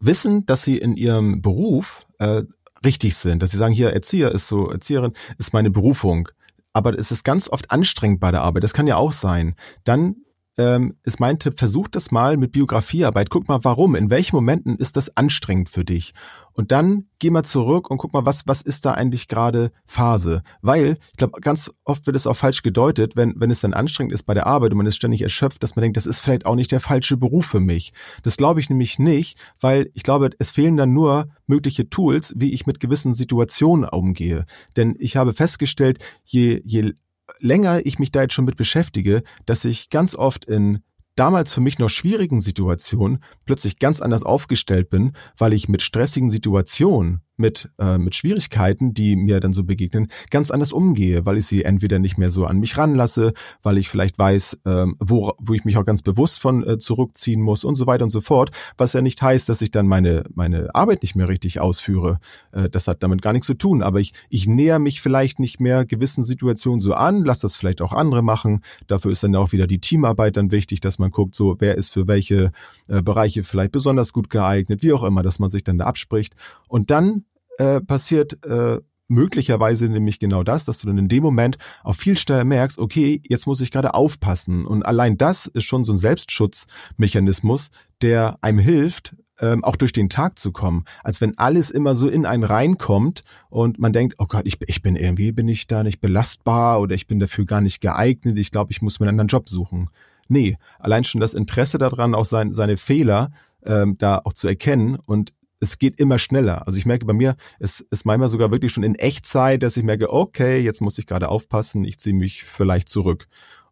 wissen, dass sie in ihrem Beruf äh, richtig sind, dass sie sagen, hier Erzieher ist so, Erzieherin ist meine Berufung. Aber es ist ganz oft anstrengend bei der Arbeit, das kann ja auch sein. Dann ähm, ist mein Tipp, versuch das mal mit Biografiearbeit. Guck mal, warum, in welchen Momenten ist das anstrengend für dich? Und dann geh mal zurück und guck mal, was, was ist da eigentlich gerade Phase? Weil, ich glaube, ganz oft wird es auch falsch gedeutet, wenn, wenn es dann anstrengend ist bei der Arbeit und man ist ständig erschöpft, dass man denkt, das ist vielleicht auch nicht der falsche Beruf für mich. Das glaube ich nämlich nicht, weil ich glaube, es fehlen dann nur mögliche Tools, wie ich mit gewissen Situationen umgehe. Denn ich habe festgestellt, je, je länger ich mich da jetzt schon mit beschäftige, dass ich ganz oft in damals für mich noch schwierigen Situationen plötzlich ganz anders aufgestellt bin, weil ich mit stressigen Situationen mit, äh, mit Schwierigkeiten, die mir dann so begegnen, ganz anders umgehe, weil ich sie entweder nicht mehr so an mich ranlasse, weil ich vielleicht weiß, ähm, wo, wo ich mich auch ganz bewusst von äh, zurückziehen muss und so weiter und so fort, was ja nicht heißt, dass ich dann meine, meine Arbeit nicht mehr richtig ausführe. Äh, das hat damit gar nichts zu tun, aber ich, ich näher mich vielleicht nicht mehr gewissen Situationen so an, lass das vielleicht auch andere machen. Dafür ist dann auch wieder die Teamarbeit dann wichtig, dass man guckt, so wer ist für welche äh, Bereiche vielleicht besonders gut geeignet, wie auch immer, dass man sich dann da abspricht. Und dann äh, passiert äh, möglicherweise nämlich genau das, dass du dann in dem Moment auch viel schneller merkst, okay, jetzt muss ich gerade aufpassen. Und allein das ist schon so ein Selbstschutzmechanismus, der einem hilft, ähm, auch durch den Tag zu kommen, als wenn alles immer so in einen reinkommt und man denkt, oh Gott, ich, ich bin irgendwie, bin ich da nicht belastbar oder ich bin dafür gar nicht geeignet, ich glaube, ich muss mir einen anderen Job suchen. Nee, allein schon das Interesse daran, auch sein, seine Fehler ähm, da auch zu erkennen und es geht immer schneller. Also ich merke bei mir, es ist manchmal sogar wirklich schon in Echtzeit, dass ich merke, okay, jetzt muss ich gerade aufpassen, ich ziehe mich vielleicht zurück.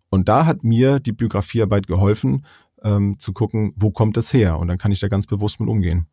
Und da hat mir die Biografiearbeit geholfen, ähm, zu gucken, wo kommt das her? Und dann kann ich da ganz bewusst mit umgehen.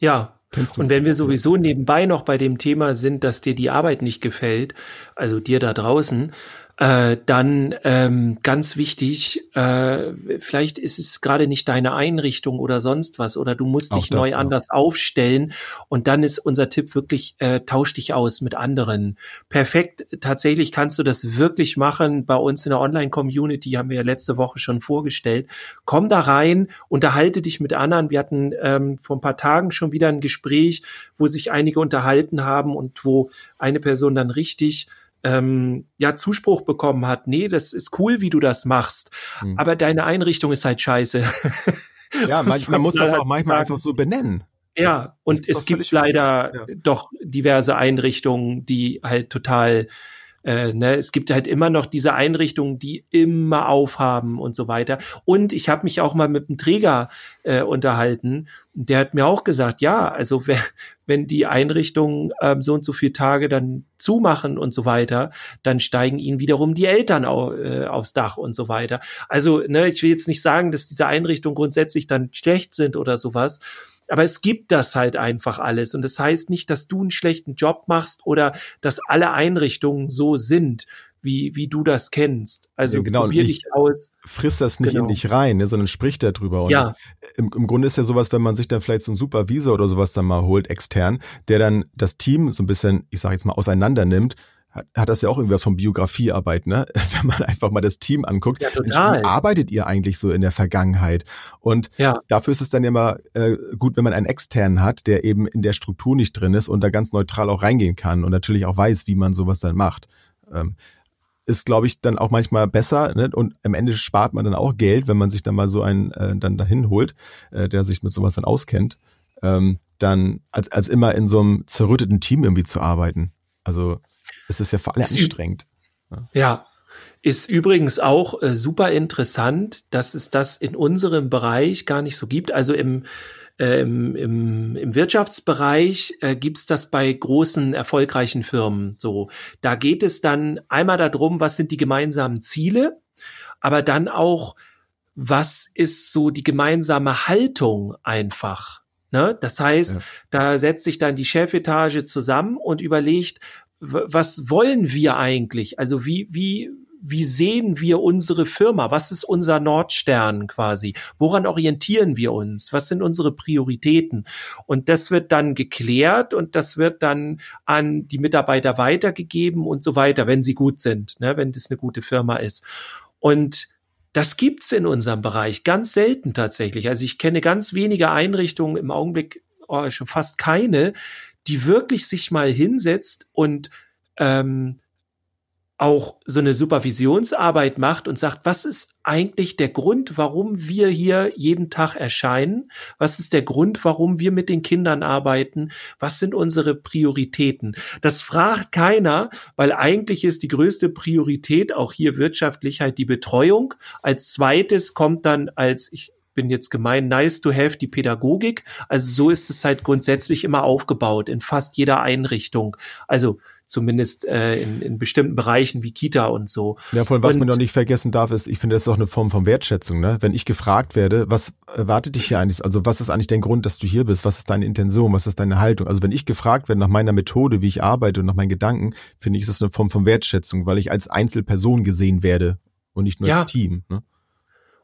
Ja, und wenn wir sowieso nebenbei noch bei dem Thema sind, dass dir die Arbeit nicht gefällt, also dir da draußen, äh, dann ähm, ganz wichtig, äh, vielleicht ist es gerade nicht deine Einrichtung oder sonst was oder du musst dich neu ja. anders aufstellen und dann ist unser Tipp wirklich, äh, tausch dich aus mit anderen. Perfekt, tatsächlich kannst du das wirklich machen. Bei uns in der Online-Community haben wir ja letzte Woche schon vorgestellt. Komm da rein, unterhalte dich mit anderen. Wir hatten ähm, vor ein paar Tagen schon wieder ein Gespräch, wo sich einige unterhalten haben und wo eine Person dann richtig ähm, ja Zuspruch bekommen hat, nee, das ist cool, wie du das machst, hm. aber deine Einrichtung ist halt scheiße. Ja, man, man muss das auch manchmal sagen. einfach so benennen. Ja, und es gibt leider ja. doch diverse Einrichtungen, die halt total äh, ne, es gibt halt immer noch diese Einrichtungen, die immer aufhaben und so weiter. Und ich habe mich auch mal mit einem Träger äh, unterhalten. Der hat mir auch gesagt, ja, also wenn, wenn die Einrichtungen ähm, so und so viele Tage dann zumachen und so weiter, dann steigen ihnen wiederum die Eltern au, äh, aufs Dach und so weiter. Also, ne, ich will jetzt nicht sagen, dass diese Einrichtungen grundsätzlich dann schlecht sind oder sowas. Aber es gibt das halt einfach alles. Und das heißt nicht, dass du einen schlechten Job machst oder dass alle Einrichtungen so sind, wie, wie du das kennst. Also ja, genau, probier dich aus. Frisst das nicht genau. in dich rein, ne, sondern sprich darüber. Und ja. Im, Im Grunde ist ja sowas, wenn man sich dann vielleicht so einen Supervisor oder sowas dann mal holt, extern, der dann das Team so ein bisschen, ich sage jetzt mal, auseinander nimmt hat das ja auch irgendwas von Biografiearbeit, ne? Wenn man einfach mal das Team anguckt. Ja, total. Wie arbeitet ihr eigentlich so in der Vergangenheit? Und ja. dafür ist es dann ja mal äh, gut, wenn man einen externen hat, der eben in der Struktur nicht drin ist und da ganz neutral auch reingehen kann und natürlich auch weiß, wie man sowas dann macht. Ähm, ist, glaube ich, dann auch manchmal besser ne? und am Ende spart man dann auch Geld, wenn man sich dann mal so einen äh, dann dahin holt, äh, der sich mit sowas dann auskennt, ähm, dann als, als immer in so einem zerrütteten Team irgendwie zu arbeiten. Also es ist ja für alle ist anstrengend. Ja. Ist übrigens auch äh, super interessant, dass es das in unserem Bereich gar nicht so gibt. Also im, äh, im, im, im Wirtschaftsbereich äh, gibt's das bei großen, erfolgreichen Firmen so. Da geht es dann einmal darum, was sind die gemeinsamen Ziele, aber dann auch, was ist so die gemeinsame Haltung einfach. Ne? Das heißt, ja. da setzt sich dann die Chefetage zusammen und überlegt, was wollen wir eigentlich? Also wie, wie, wie sehen wir unsere Firma? Was ist unser Nordstern quasi? Woran orientieren wir uns? Was sind unsere Prioritäten? Und das wird dann geklärt und das wird dann an die Mitarbeiter weitergegeben und so weiter, wenn sie gut sind, ne, wenn das eine gute Firma ist. Und das gibt's in unserem Bereich ganz selten tatsächlich. Also ich kenne ganz wenige Einrichtungen im Augenblick, oh, schon fast keine, die wirklich sich mal hinsetzt und ähm, auch so eine Supervisionsarbeit macht und sagt, was ist eigentlich der Grund, warum wir hier jeden Tag erscheinen? Was ist der Grund, warum wir mit den Kindern arbeiten? Was sind unsere Prioritäten? Das fragt keiner, weil eigentlich ist die größte Priorität auch hier wirtschaftlich halt die Betreuung. Als zweites kommt dann als, ich bin jetzt gemein, nice to have die Pädagogik. Also so ist es halt grundsätzlich immer aufgebaut in fast jeder Einrichtung. Also zumindest äh, in, in bestimmten Bereichen wie Kita und so. Ja, von was und, man noch nicht vergessen darf, ist, ich finde, das ist auch eine Form von Wertschätzung. Ne? Wenn ich gefragt werde, was erwartet dich hier eigentlich? Also was ist eigentlich dein Grund, dass du hier bist? Was ist deine Intention? Was ist deine Haltung? Also wenn ich gefragt werde nach meiner Methode, wie ich arbeite und nach meinen Gedanken, finde ich, ist das eine Form von Wertschätzung, weil ich als Einzelperson gesehen werde und nicht nur ja. als Team. Ne?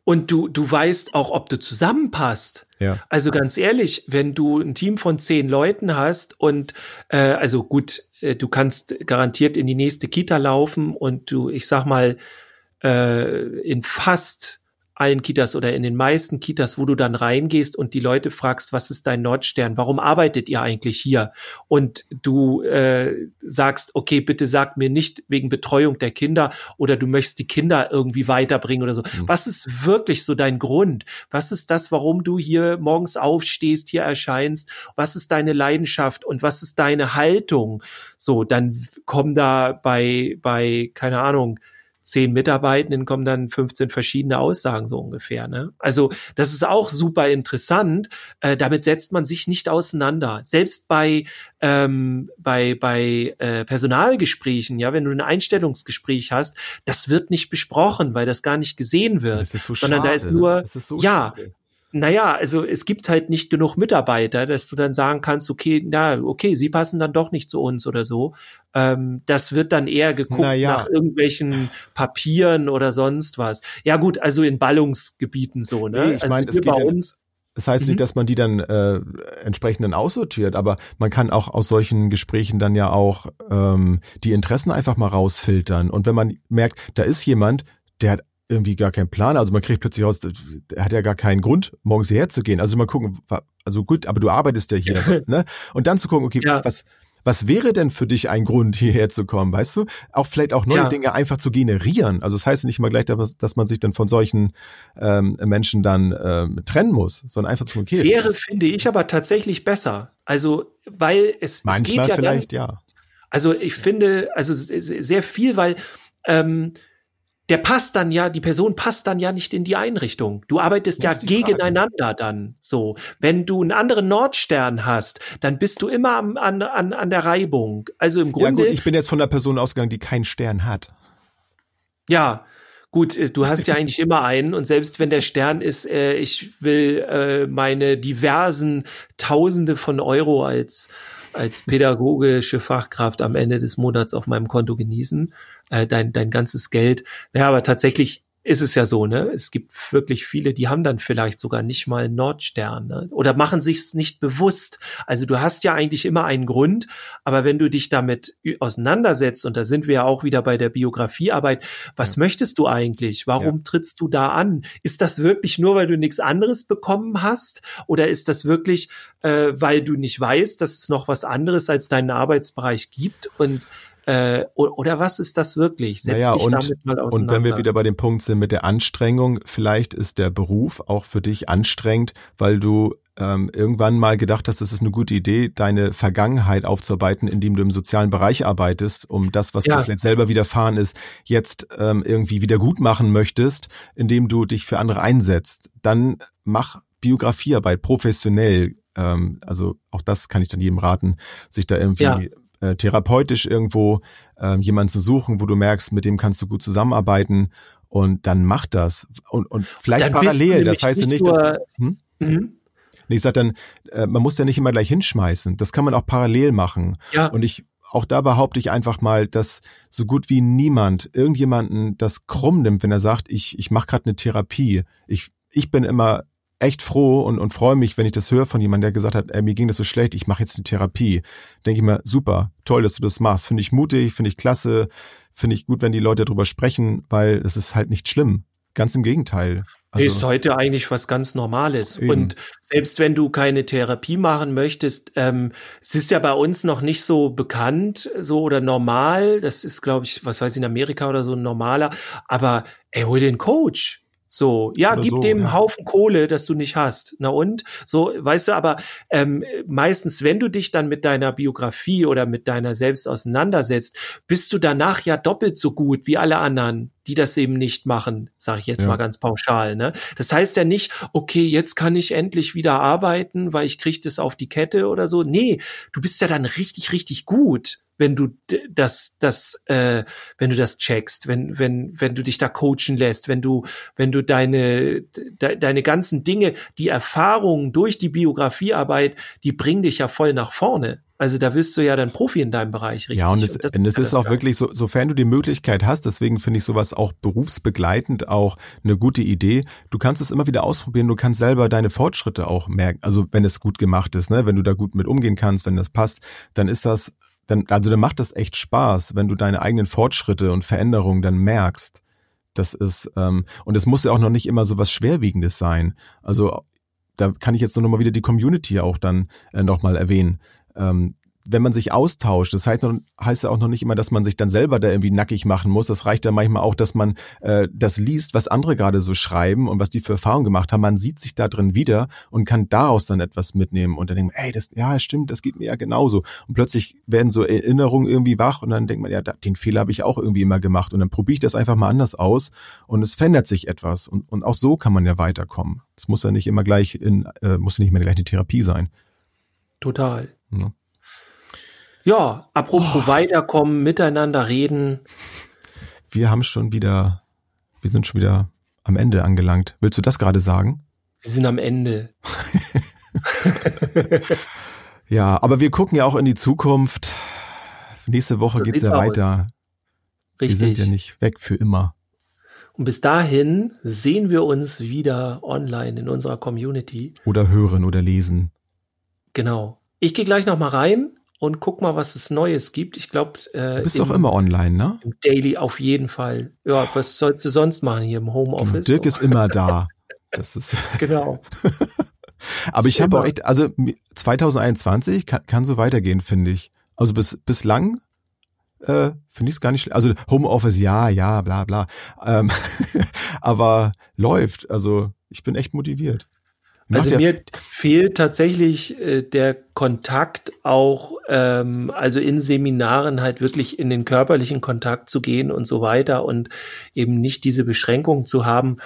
Und du, du weißt auch, ob du zusammenpasst. Ja. Also ganz ehrlich, wenn du ein Team von zehn Leuten hast und äh, also gut, äh, du kannst garantiert in die nächste Kita laufen und du, ich sag mal, äh, in fast allen Kitas oder in den meisten Kitas, wo du dann reingehst und die Leute fragst, was ist dein Nordstern? Warum arbeitet ihr eigentlich hier? Und du äh, sagst, okay, bitte sag mir nicht wegen Betreuung der Kinder oder du möchtest die Kinder irgendwie weiterbringen oder so. Mhm. Was ist wirklich so dein Grund? Was ist das, warum du hier morgens aufstehst, hier erscheinst? Was ist deine Leidenschaft und was ist deine Haltung? So, dann kommen da bei, bei, keine Ahnung, zehn Mitarbeitenden kommen dann 15 verschiedene Aussagen so ungefähr. Ne? Also das ist auch super interessant. Äh, damit setzt man sich nicht auseinander. Selbst bei ähm, bei bei äh, Personalgesprächen, ja, wenn du ein Einstellungsgespräch hast, das wird nicht besprochen, weil das gar nicht gesehen wird, so sondern schade, da ist nur ist so ja. Schade naja, also es gibt halt nicht genug Mitarbeiter, dass du dann sagen kannst, okay, na, okay, sie passen dann doch nicht zu uns oder so. Ähm, das wird dann eher geguckt naja. nach irgendwelchen Papieren oder sonst was. Ja gut, also in Ballungsgebieten so, ne? Nee, ich also mein, hier bei uns. Das heißt mhm. nicht, dass man die dann äh, entsprechend dann aussortiert, aber man kann auch aus solchen Gesprächen dann ja auch ähm, die Interessen einfach mal rausfiltern. Und wenn man merkt, da ist jemand, der hat irgendwie gar keinen Plan. Also man kriegt plötzlich raus, er hat ja gar keinen Grund, morgens hierher zu gehen. Also mal gucken, also gut, aber du arbeitest ja hier, ne? Und dann zu gucken, okay, ja. was, Was wäre denn für dich ein Grund, hierher zu kommen, weißt du? Auch vielleicht auch neue Ja. Dinge einfach zu generieren. Also das heißt nicht immer gleich, dass, dass man sich dann von solchen ähm, Menschen dann ähm, trennen muss, sondern einfach zu, okay, Wäre, das- finde ich, aber tatsächlich besser. Also, weil es, es manchmal geht ja dann, vielleicht, ja. Also ich finde, also se- se- sehr viel, weil ähm, der passt dann ja, die Person passt dann ja nicht in die Einrichtung. Du arbeitest ja gegeneinander dann so. Wenn du einen anderen Nordstern hast, dann bist du immer am, an, an, an der Reibung. Also im Ja Grunde, gut, ich bin jetzt von der Person ausgegangen, die keinen Stern hat. ja, gut, äh, du hast ja eigentlich immer einen und selbst wenn der Stern ist, äh, ich will äh, meine diversen Tausende von Euro als als pädagogische Fachkraft am Ende des Monats auf meinem Konto genießen, äh, dein dein ganzes Geld. Ja, aber tatsächlich ist es ja so, ne? Es gibt wirklich viele, die haben dann vielleicht sogar nicht mal einen Nordstern ne? oder machen sich's nicht bewusst. Also du hast ja eigentlich immer einen Grund, aber wenn du dich damit auseinandersetzt und da sind wir ja auch wieder bei der Biografiearbeit, was möchtest du eigentlich? Warum trittst du da an? Ist das wirklich nur, weil du nichts anderes bekommen hast oder ist das wirklich, äh, weil du nicht weißt, dass es noch was anderes als deinen Arbeitsbereich gibt und äh, oder was ist das wirklich? Setz Naja, dich und- damit mal Und auseinander. wenn wir wieder bei dem Punkt sind mit der Anstrengung, vielleicht ist der Beruf auch für dich anstrengend, weil du ähm, irgendwann mal gedacht hast, es ist eine gute Idee, deine Vergangenheit aufzuarbeiten, indem du im sozialen Bereich arbeitest, um das, was Ja. dir vielleicht selber widerfahren ist, jetzt ähm, irgendwie wieder gut machen möchtest, indem du dich für andere einsetzt. Dann mach Biografiearbeit professionell. Ähm, also auch das kann ich dann jedem raten, sich da irgendwie Ja. Äh, therapeutisch irgendwo ähm, jemanden zu suchen, wo du merkst, mit dem kannst du gut zusammenarbeiten und dann mach das. Und, und vielleicht Dann parallel. Das heißt nicht nicht, dass. Hm? Mhm. Nee, ich sag dann, äh, man muss ja nicht immer gleich hinschmeißen. Das kann man auch parallel machen. Ja. Und ich, auch da behaupte ich einfach mal, dass so gut wie niemand irgendjemanden das krumm nimmt, wenn er sagt, ich, ich mache gerade eine Therapie. Ich, ich bin immer echt froh und, und freue mich, wenn ich das höre von jemandem, der gesagt hat, ey, mir ging das so schlecht, ich mache jetzt eine Therapie. Denke ich mir, super, toll, dass du das machst. Finde ich mutig, finde ich klasse, finde ich gut, wenn die Leute darüber sprechen, weil es ist halt nicht schlimm. Ganz im Gegenteil. Also, ist heute eigentlich was ganz Normales. Eben. Und selbst wenn du keine Therapie machen möchtest, ähm, es ist ja bei uns noch nicht so bekannt, so oder normal. Das ist, glaube ich, was weiß ich, in Amerika oder so ein normaler. Aber ey, hol den Coach. So, ja, Oder gib so, dem ja. Haufen Kohle, das du nicht hast. Na und? So, weißt du, aber ähm, meistens, wenn du dich dann mit deiner Biografie oder mit deiner selbst auseinandersetzt, bist du danach ja doppelt so gut wie alle anderen, die das eben nicht machen, sage ich jetzt Ja. mal ganz pauschal. Ne? Das heißt ja nicht, okay, jetzt kann ich endlich wieder arbeiten, weil ich krieg das auf die Kette oder so. Nee, du bist ja dann richtig, richtig gut, wenn du das, das, äh, wenn du das checkst, wenn, wenn, wenn du dich da coachen lässt, wenn du, wenn du deine, de, deine ganzen Dinge, die Erfahrungen durch die Biografiearbeit, die bringen dich ja voll nach vorne. Also da wirst du ja dann Profi in deinem Bereich, richtig? Ja, und es, das und es ist auch wirklich so, sofern du die Möglichkeit hast, deswegen finde ich sowas auch berufsbegleitend auch eine gute Idee. Du kannst es immer wieder ausprobieren, du kannst selber deine Fortschritte auch merken, also wenn es gut gemacht ist, ne, wenn du da gut mit umgehen kannst, wenn das passt, dann ist das, dann, also dann macht das echt Spaß, wenn du deine eigenen Fortschritte und Veränderungen dann merkst. Das ist, ähm, und es muss ja auch noch nicht immer so was Schwerwiegendes sein. Also da kann ich jetzt nur noch mal wieder die Community auch dann äh, nochmal erwähnen. Ähm, wenn man sich austauscht, das heißt, noch, heißt ja auch noch nicht immer, dass man sich dann selber da irgendwie nackig machen muss. Das reicht ja manchmal auch, dass man äh, das liest, was andere gerade so schreiben und was die für Erfahrungen gemacht haben. Man sieht sich da drin wieder und kann daraus dann etwas mitnehmen und dann denkt man, ey, das, ja, stimmt, das geht mir ja genauso. Und plötzlich werden so Erinnerungen irgendwie wach und dann denkt man, ja, den Fehler habe ich auch irgendwie immer gemacht und dann probiere ich das einfach mal anders aus und es verändert sich etwas und, und auch so kann man ja weiterkommen. Es muss ja nicht immer gleich in, äh, muss ja nicht mehr gleich eine Therapie sein. Total. Ja. Ja, apropos weiterkommen, miteinander reden. Wir haben schon wieder, wir sind schon wieder am Ende angelangt. Willst du das gerade sagen? Wir sind am Ende. Ja, aber wir gucken ja auch in die Zukunft. Nächste Woche So geht's sieht's ja aus. weiter. Wir sind Richtig. ja nicht weg für immer. Und bis dahin sehen wir uns wieder online in unserer Community. Oder hören oder lesen. Genau. Ich gehe gleich noch mal rein und guck mal, was es Neues gibt. Ich glaube, äh, Du bist im, doch immer online, ne? im Daily auf jeden Fall. Ja, was sollst du sonst machen hier im Genau, Homeoffice? Dirk ist immer da. Das ist, genau. aber ich habe auch echt, also 2021 kann, kann so weitergehen, finde ich. Also bis, bislang äh, finde ich es gar nicht schlecht. Also Homeoffice, ja, ja, bla bla. Ähm, aber läuft. Also ich bin echt motiviert. Also mir fehlt tatsächlich äh, der Kontakt auch, ähm, also in Seminaren halt wirklich in den körperlichen Kontakt zu gehen und so weiter und eben nicht diese Beschränkung zu haben.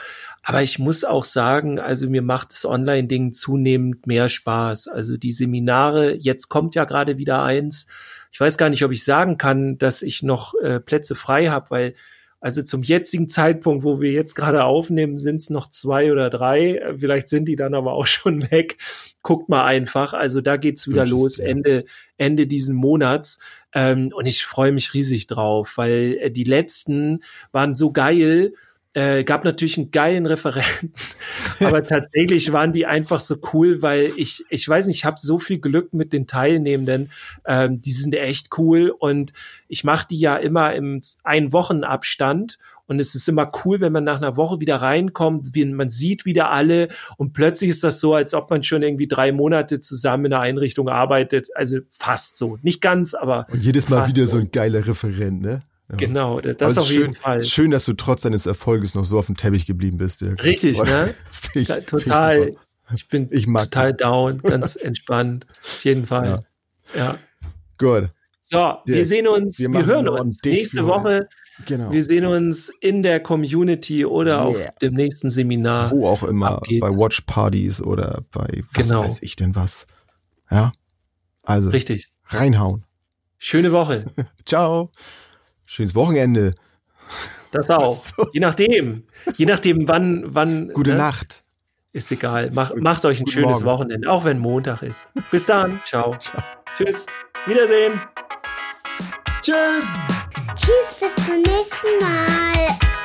Aber ich muss auch sagen, also mir macht das Online-Ding zunehmend mehr Spaß. Also die Seminare, jetzt kommt ja gerade wieder eins. Ich weiß gar nicht, ob ich sagen kann, dass ich noch äh, Plätze frei habe, weil also zum jetzigen Zeitpunkt, wo wir jetzt gerade aufnehmen, sind es noch zwei oder drei. Vielleicht sind die dann aber auch schon weg. Guckt mal einfach. Also da geht's wieder los, Ende, Ende diesen Monats. Ähm, und ich freue mich riesig drauf, weil äh, die letzten waren so geil äh, gab natürlich einen geilen Referenten, aber tatsächlich waren die einfach so cool, weil ich, ich weiß nicht, ich habe so viel Glück mit den Teilnehmenden. Ähm, die sind echt cool und ich mache die ja immer im ein Wochen Abstand und es ist immer cool, wenn man nach einer Woche wieder reinkommt, wie, man sieht wieder alle und plötzlich ist das so, als ob man schon irgendwie drei Monate zusammen in einer Einrichtung arbeitet. Also fast so. Nicht ganz, aber. Und jedes Mal wieder so ein geiler Referent, ne? Ja. Genau, das auf schön, jeden Fall. Schön, dass du trotz deines Erfolges noch so auf dem Teppich geblieben bist. Dirk. Richtig, ne? Ich, total. Ich bin ich total das. down, ganz entspannt. Auf jeden Fall. Ja. ja. Gut. So, wir sehen uns, wir, wir hören uns nächste Woche. Genau. Wir sehen uns in der Community oder yeah. auf dem nächsten Seminar. Wo auch immer, bei Watch Parties oder bei was genau. weiß ich denn was. Ja. Also. Richtig. Reinhauen. Schöne Woche. Ciao. Schönes Wochenende. Das auch. So. Je nachdem. Je nachdem, wann, wann. Gute ne? Nacht. Ist egal. Mach, macht euch ein Guten schönes Morgen. Wochenende, auch wenn Montag ist. Bis dann. Ciao. Ciao. Tschüss. Wiedersehen. Tschüss. Tschüss, bis zum nächsten Mal.